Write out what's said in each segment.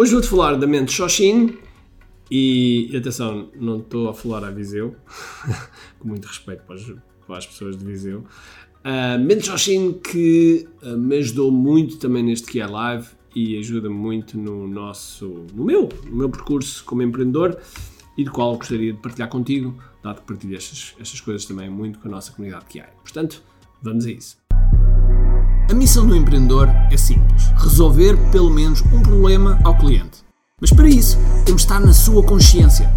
Hoje vou-te falar da mente Shoshin e, atenção, não estou a falar a Viseu, com muito respeito para as, para as pessoas de Viseu. Uh, mente Shoshin que uh, me ajudou muito também neste que é live e ajuda muito no nosso, no meu, no meu percurso como empreendedor e do qual gostaria de partilhar contigo, dado que partilho estas, estas coisas também muito com a nossa comunidade que. Portanto, vamos a isso. A missão do empreendedor é simples: resolver pelo menos um problema ao cliente. Mas para isso, temos de estar na sua consciência,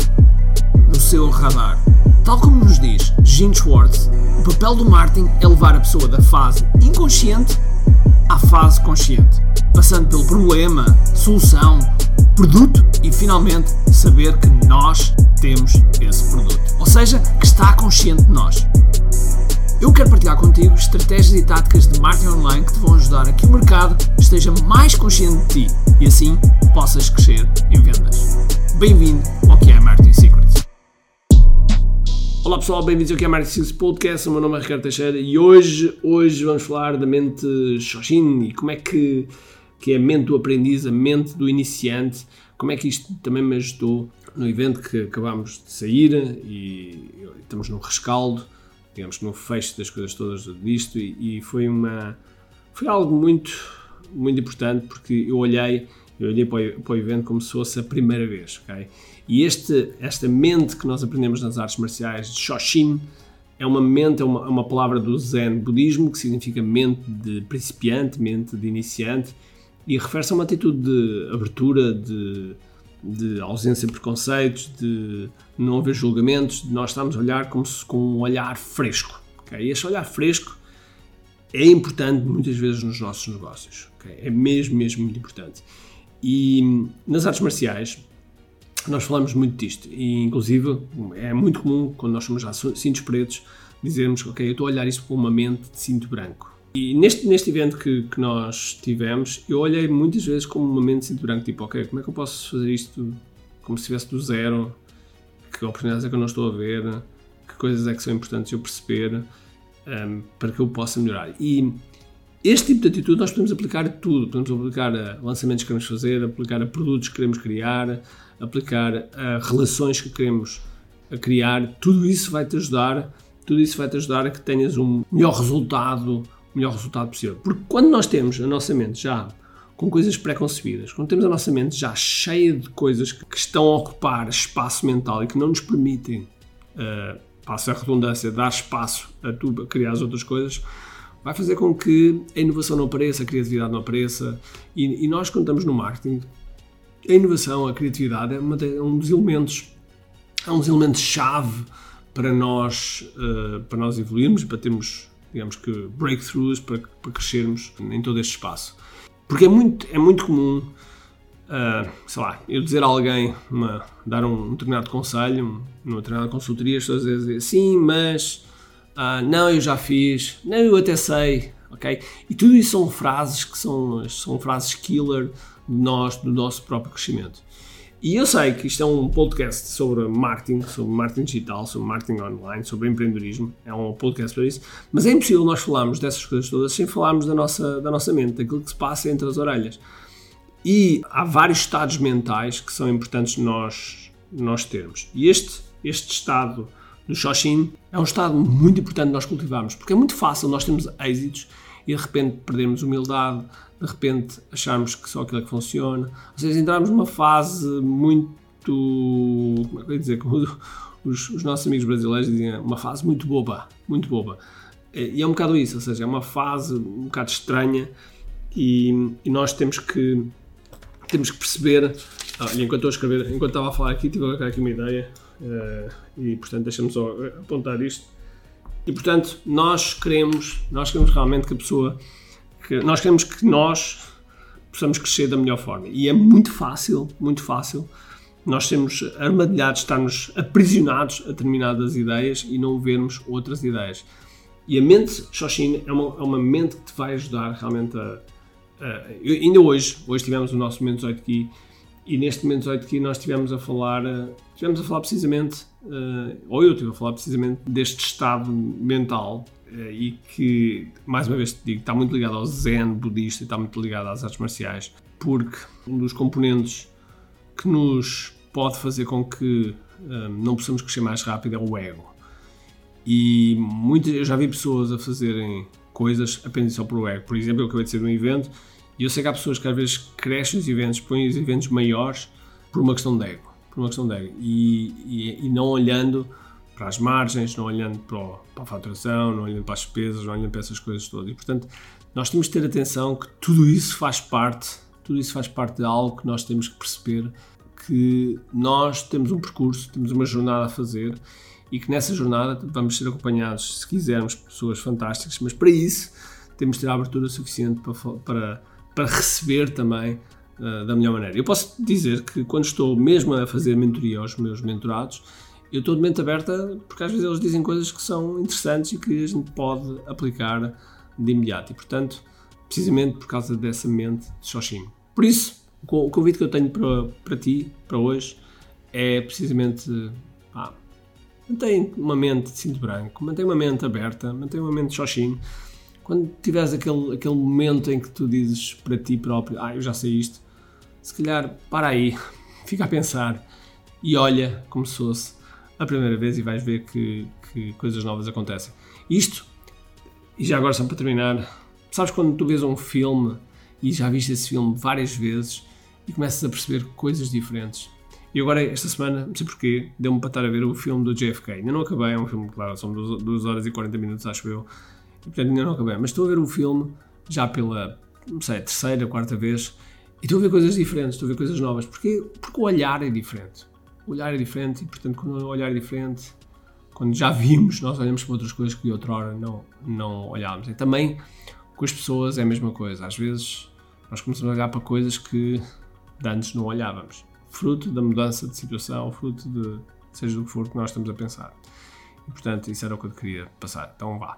no seu radar. Tal como nos diz Gene Schwartz, o papel do marketing é levar a pessoa da fase inconsciente à fase consciente, passando pelo problema, solução, produto e finalmente saber que nós temos esse produto. Ou seja, que está consciente de nós. Eu quero partilhar contigo estratégias e táticas de marketing online que te vão ajudar a que o mercado esteja mais consciente de ti e assim possas crescer em vendas. Bem-vindo ao que é Marketing Secrets. Olá pessoal, bem-vindos ao que é Marketing Secrets Podcast. O meu nome é Ricardo Teixeira e hoje, hoje vamos falar da mente Shoshin e como é que, que é a mente do aprendiz, a mente do iniciante, como é que isto também me ajudou no evento que acabámos de sair e estamos no rescaldo digamos, no fecho das coisas todas disto e, e, foi uma foi algo muito muito importante porque eu olhei eu olhei para o, para o evento como se fosse a primeira vez, ok? E este esta mente que nós aprendemos nas artes marciais de Shoshin é uma mente, é uma, é uma palavra do Zen budismo que significa mente de principiante, mente de iniciante e refere-se a uma atitude de abertura, de de ausência de preconceitos, de não haver julgamentos, de nós estarmos a olhar como se, com um olhar fresco. Okay? Este olhar fresco é importante muitas vezes nos nossos negócios. Okay? É mesmo, mesmo muito importante. E nas artes marciais, nós falamos muito disto. E, inclusive, é muito comum, quando nós somos já cintos pretos, dizermos, ok, eu estou a olhar isto com uma mente de cinto branco. E neste, neste evento que, que nós tivemos, eu olhei muitas vezes como um momento de cinto branco, tipo, ok, como é que eu posso fazer isto como se estivesse do zero? Que oportunidades é que eu não estou a ver? Que coisas é que são importantes eu perceber um, para que eu possa melhorar? E este tipo de atitude nós podemos aplicar a tudo. Podemos aplicar a lançamentos que queremos fazer, aplicar a produtos que queremos criar, aplicar a relações que queremos criar. Tudo isso vai te ajudar, tudo isso vai te ajudar a que tenhas um melhor resultado, melhor resultado possível. Porque quando nós temos a nossa mente já com coisas pré-concebidas, quando temos a nossa mente já cheia de coisas que estão a ocupar espaço mental e que não nos permitem, uh, passa a redundância, dar espaço a tu criar as outras coisas, vai fazer com que a inovação não apareça, a criatividade não apareça. E, e nós, quando estamos no marketing, a inovação, a criatividade é, uma, é um dos elementos, é um dos elementos-chave para nós, uh, para nós evoluirmos, para termos digamos que, breakthroughs para, para crescermos em todo este espaço. Porque é muito, é muito comum, uh, sei lá, eu dizer a alguém, uma, dar um, um determinado conselho, numa determinada consultoria, as pessoas dizem sim, mas uh, não, eu já fiz, não, eu até sei, ok? E tudo isso são frases que são, são frases killer de nós, do nosso próprio crescimento. E eu sei que isto é um podcast sobre marketing, sobre marketing digital, sobre marketing online, sobre empreendedorismo. É um podcast para isso. Mas é impossível nós falarmos dessas coisas todas sem falarmos da nossa, da nossa mente, daquilo que se passa entre as orelhas. E há vários estados mentais que são importantes nós, nós termos. E este, este estado do Shoshin é um estado muito importante nós cultivarmos, porque é muito fácil nós termos êxitos e de repente perdermos humildade, de repente acharmos que só aquilo é que funciona. Ou seja, entrarmos numa fase muito. Como é que eu dizer? Como os, os nossos amigos brasileiros dizem, uma fase muito boba. Muito boba. E é um bocado isso, ou seja, é uma fase um bocado estranha e, e nós temos que temos que perceber. Olha, enquanto a escrever, enquanto estava a falar aqui, tive aqui uma ideia uh, e portanto deixa-me só apontar isto. E portanto, nós queremos, nós queremos realmente que a pessoa que nós queremos que nós possamos crescer da melhor forma. E é muito fácil, muito fácil, nós sermos armadilhados, estarmos aprisionados a determinadas ideias e não vermos outras ideias. E a mente Shoshin é uma, é uma mente que te vai ajudar realmente a. a ainda hoje, hoje tivemos o nosso momento 18 aqui e neste momento 18 aqui nós estivemos a falar, tivemos a falar precisamente, ou eu estive a falar precisamente deste estado mental eh, e que, mais uma vez te digo, está muito ligado ao zen budista e está muito ligado às artes marciais. porque um dos componentes que nos pode fazer com que não possamos crescer mais rápido é o ego. E muitas, eu já vi pessoas a fazerem coisas apenas só o ego. Por exemplo, eu acabei de ser um evento e eu sei que há pessoas que às vezes crescem os eventos, põem os eventos maiores por uma questão de ego. Por uma questão de ego. E, e, e não olhando para as margens, não olhando para, o, para, a faturação, não olhando para as despesas, não olhando para essas coisas todas. E portanto, nós temos que ter atenção que tudo isso faz parte, tudo isso faz parte de algo que nós temos que perceber que nós temos um percurso, temos uma jornada a fazer e que nessa jornada vamos ser acompanhados, se quisermos, por pessoas fantásticas, mas para isso temos de ter a abertura suficiente para, para, para receber também uh, da melhor maneira. Eu posso dizer que quando estou mesmo a fazer mentoria aos meus mentorados, eu estou de mente aberta porque às vezes eles dizem coisas que são interessantes e que a gente pode aplicar de imediato. E portanto, precisamente por causa dessa mente de Xoxinho. Por isso, o convite que eu tenho para, para ti, para hoje, é precisamente pá, mantém uma mente de cinto branco, mantém uma mente aberta, mantém uma mente xoxinho. Quando tiveres aquele, aquele momento em que tu dizes para ti próprio, ah, eu já sei isto, se calhar para aí, fica a pensar e olha como se fosse a primeira vez e vais ver que, que coisas novas acontecem. Isto, e já agora só para terminar, sabes quando tu vês um filme e já viste esse filme várias vezes e começas a perceber coisas diferentes e agora, esta semana, não sei porquê, deu-me para estar a ver o filme do JFK. Ainda não acabei, é um filme, claro, são 2 horas e 40 minutos, acho eu. E, portanto, ainda não acabei. Mas estou a ver o filme já pela, não sei, terceira, quarta vez. E estou a ver coisas diferentes, estou a ver coisas novas. Porquê? Porque o olhar é diferente. O olhar é diferente e, portanto, quando o olhar é diferente, quando já vimos, nós olhamos para outras coisas que outrora não, não olhávamos. E também com as pessoas é a mesma coisa. Às vezes nós começamos a olhar para coisas que antes não olhávamos fruto da mudança de situação, fruto de seja do que for que nós estamos a pensar. E portanto, isso era o que eu queria passar. Então vá.